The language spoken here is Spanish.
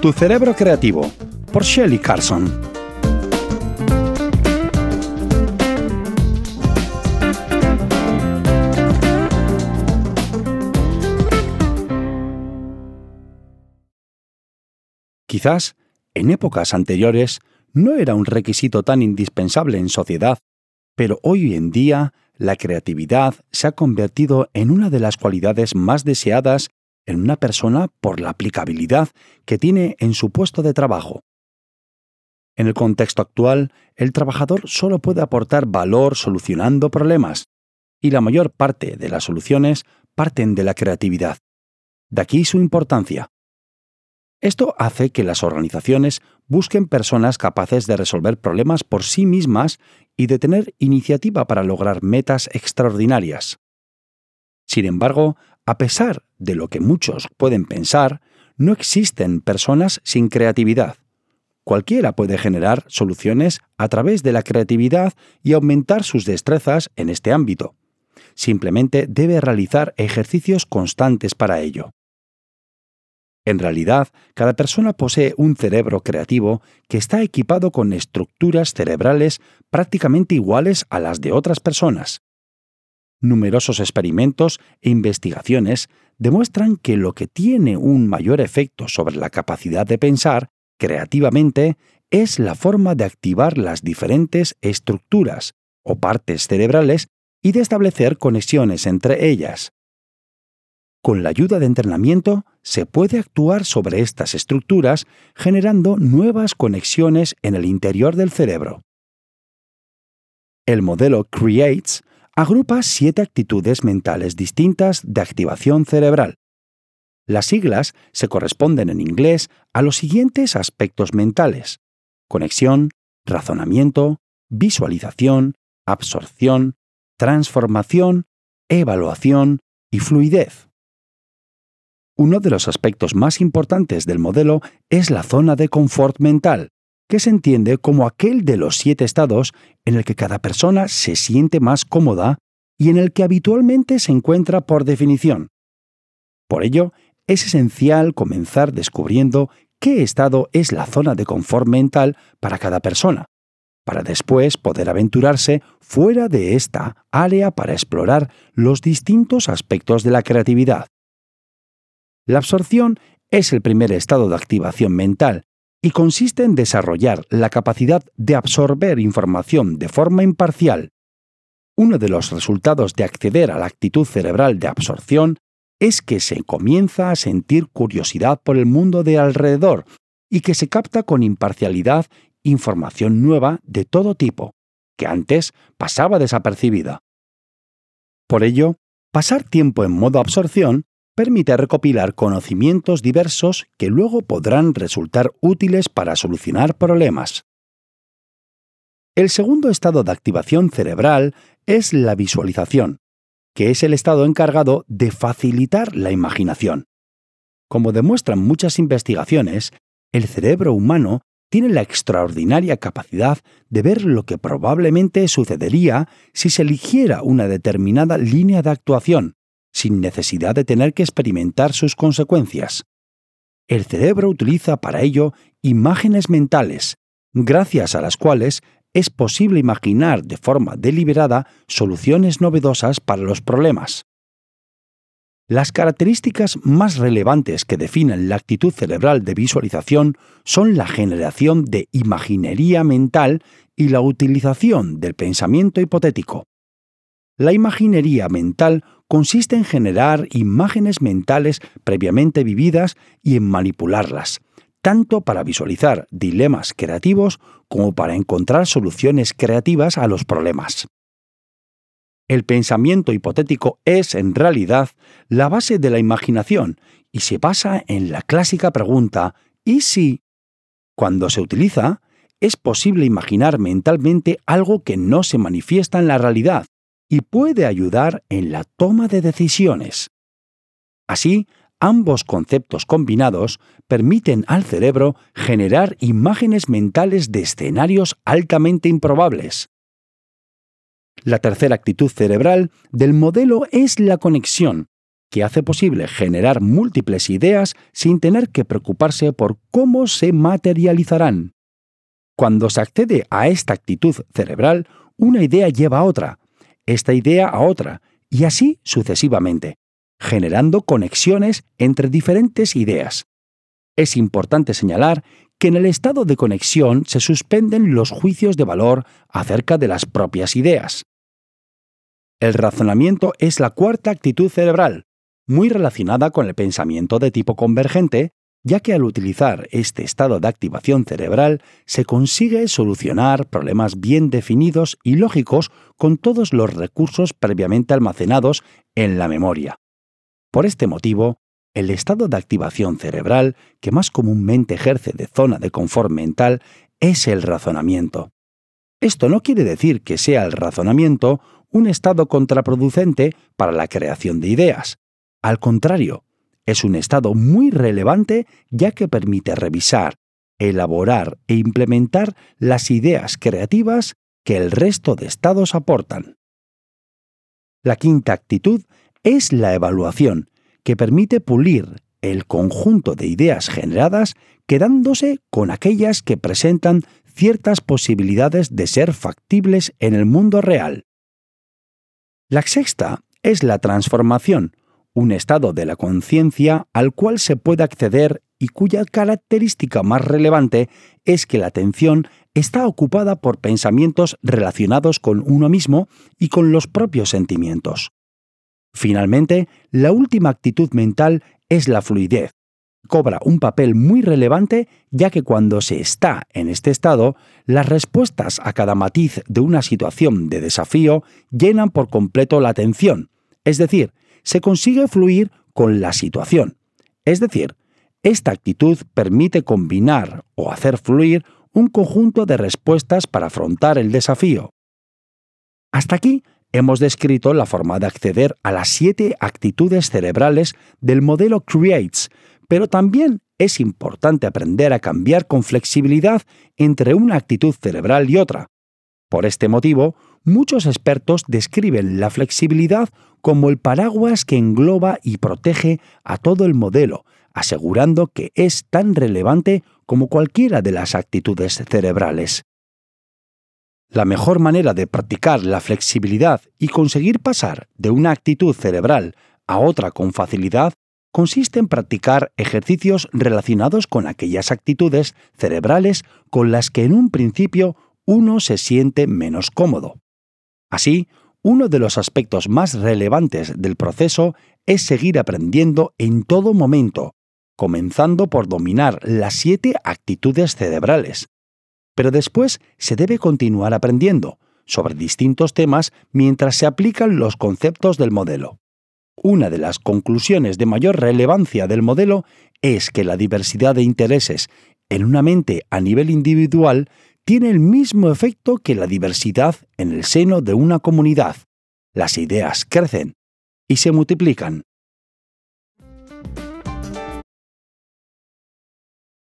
Tu cerebro creativo, por Shelley Carson. Quizás, en épocas anteriores, no era un requisito tan indispensable en sociedad, pero hoy en día la creatividad se ha convertido en una de las cualidades más deseadas en una persona por la aplicabilidad que tiene en su puesto de trabajo. En el contexto actual, el trabajador solo puede aportar valor solucionando problemas, y la mayor parte de las soluciones parten de la creatividad. De aquí su importancia. Esto hace que las organizaciones busquen personas capaces de resolver problemas por sí mismas y de tener iniciativa para lograr metas extraordinarias. Sin embargo, a pesar de lo que muchos pueden pensar, no existen personas sin creatividad. Cualquiera puede generar soluciones a través de la creatividad y aumentar sus destrezas en este ámbito. Simplemente debe realizar ejercicios constantes para ello. En realidad, cada persona posee un cerebro creativo que está equipado con estructuras cerebrales prácticamente iguales a las de otras personas. Numerosos experimentos e investigaciones demuestran que lo que tiene un mayor efecto sobre la capacidad de pensar creativamente es la forma de activar las diferentes estructuras o partes cerebrales y de establecer conexiones entre ellas. Con la ayuda de entrenamiento se puede actuar sobre estas estructuras generando nuevas conexiones en el interior del cerebro. El modelo CREATES agrupa siete actitudes mentales distintas de activación cerebral. Las siglas se corresponden en inglés a los siguientes aspectos mentales. Conexión, razonamiento, visualización, absorción, transformación, evaluación y fluidez. Uno de los aspectos más importantes del modelo es la zona de confort mental, que se entiende como aquel de los siete estados en el que cada persona se siente más cómoda y en el que habitualmente se encuentra por definición. Por ello, es esencial comenzar descubriendo qué estado es la zona de confort mental para cada persona, para después poder aventurarse fuera de esta área para explorar los distintos aspectos de la creatividad. La absorción es el primer estado de activación mental y consiste en desarrollar la capacidad de absorber información de forma imparcial. Uno de los resultados de acceder a la actitud cerebral de absorción es que se comienza a sentir curiosidad por el mundo de alrededor y que se capta con imparcialidad información nueva de todo tipo, que antes pasaba desapercibida. Por ello, pasar tiempo en modo absorción permite recopilar conocimientos diversos que luego podrán resultar útiles para solucionar problemas. El segundo estado de activación cerebral es la visualización, que es el estado encargado de facilitar la imaginación. Como demuestran muchas investigaciones, el cerebro humano tiene la extraordinaria capacidad de ver lo que probablemente sucedería si se eligiera una determinada línea de actuación, sin necesidad de tener que experimentar sus consecuencias. El cerebro utiliza para ello imágenes mentales, gracias a las cuales es posible imaginar de forma deliberada soluciones novedosas para los problemas. Las características más relevantes que definen la actitud cerebral de visualización son la generación de imaginería mental y la utilización del pensamiento hipotético. La imaginería mental consiste en generar imágenes mentales previamente vividas y en manipularlas, tanto para visualizar dilemas creativos como para encontrar soluciones creativas a los problemas. El pensamiento hipotético es, en realidad, la base de la imaginación y se basa en la clásica pregunta ¿y si? Cuando se utiliza, es posible imaginar mentalmente algo que no se manifiesta en la realidad, y puede ayudar en la toma de decisiones. Así, ambos conceptos combinados permiten al cerebro generar imágenes mentales de escenarios altamente improbables. La tercera actitud cerebral del modelo es la conexión, que hace posible generar múltiples ideas sin tener que preocuparse por cómo se materializarán. Cuando se accede a esta actitud cerebral, una idea lleva a otra, esta idea a otra, y así sucesivamente, generando conexiones entre diferentes ideas. Es importante señalar que en el estado de conexión se suspenden los juicios de valor acerca de las propias ideas. El razonamiento es la cuarta actitud cerebral, muy relacionada con el pensamiento de tipo convergente, ya que al utilizar este estado de activación cerebral se consigue solucionar problemas bien definidos y lógicos con todos los recursos previamente almacenados en la memoria. Por este motivo, el estado de activación cerebral que más comúnmente ejerce de zona de confort mental es el razonamiento. Esto no quiere decir que sea el razonamiento un estado contraproducente para la creación de ideas. Al contrario, es un estado muy relevante ya que permite revisar, elaborar e implementar las ideas creativas que el resto de estados aportan. La quinta actitud es la evaluación, que permite pulir el conjunto de ideas generadas quedándose con aquellas que presentan ciertas posibilidades de ser factibles en el mundo real. La sexta es la transformación, un estado de la conciencia al cual se puede acceder y cuya característica más relevante es que la atención está ocupada por pensamientos relacionados con uno mismo y con los propios sentimientos. Finalmente, la última actitud mental es la fluidez. Cobra un papel muy relevante ya que cuando se está en este estado, las respuestas a cada matiz de una situación de desafío llenan por completo la atención, es decir, se consigue fluir con la situación. Es decir, esta actitud permite combinar o hacer fluir un conjunto de respuestas para afrontar el desafío. Hasta aquí hemos descrito la forma de acceder a las siete actitudes cerebrales del modelo CREATES, pero también es importante aprender a cambiar con flexibilidad entre una actitud cerebral y otra. Por este motivo, muchos expertos describen la flexibilidad como el paraguas que engloba y protege a todo el modelo, asegurando que es tan relevante como cualquiera de las actitudes cerebrales. La mejor manera de practicar la flexibilidad y conseguir pasar de una actitud cerebral a otra con facilidad consiste en practicar ejercicios relacionados con aquellas actitudes cerebrales con las que en un principio uno se siente menos cómodo. Así, uno de los aspectos más relevantes del proceso es seguir aprendiendo en todo momento, comenzando por dominar las siete actitudes cerebrales. Pero después se debe continuar aprendiendo sobre distintos temas mientras se aplican los conceptos del modelo. Una de las conclusiones de mayor relevancia del modelo es que la diversidad de intereses en una mente a nivel individual tiene el mismo efecto que la diversidad en el seno de una comunidad. Las ideas crecen y se multiplican.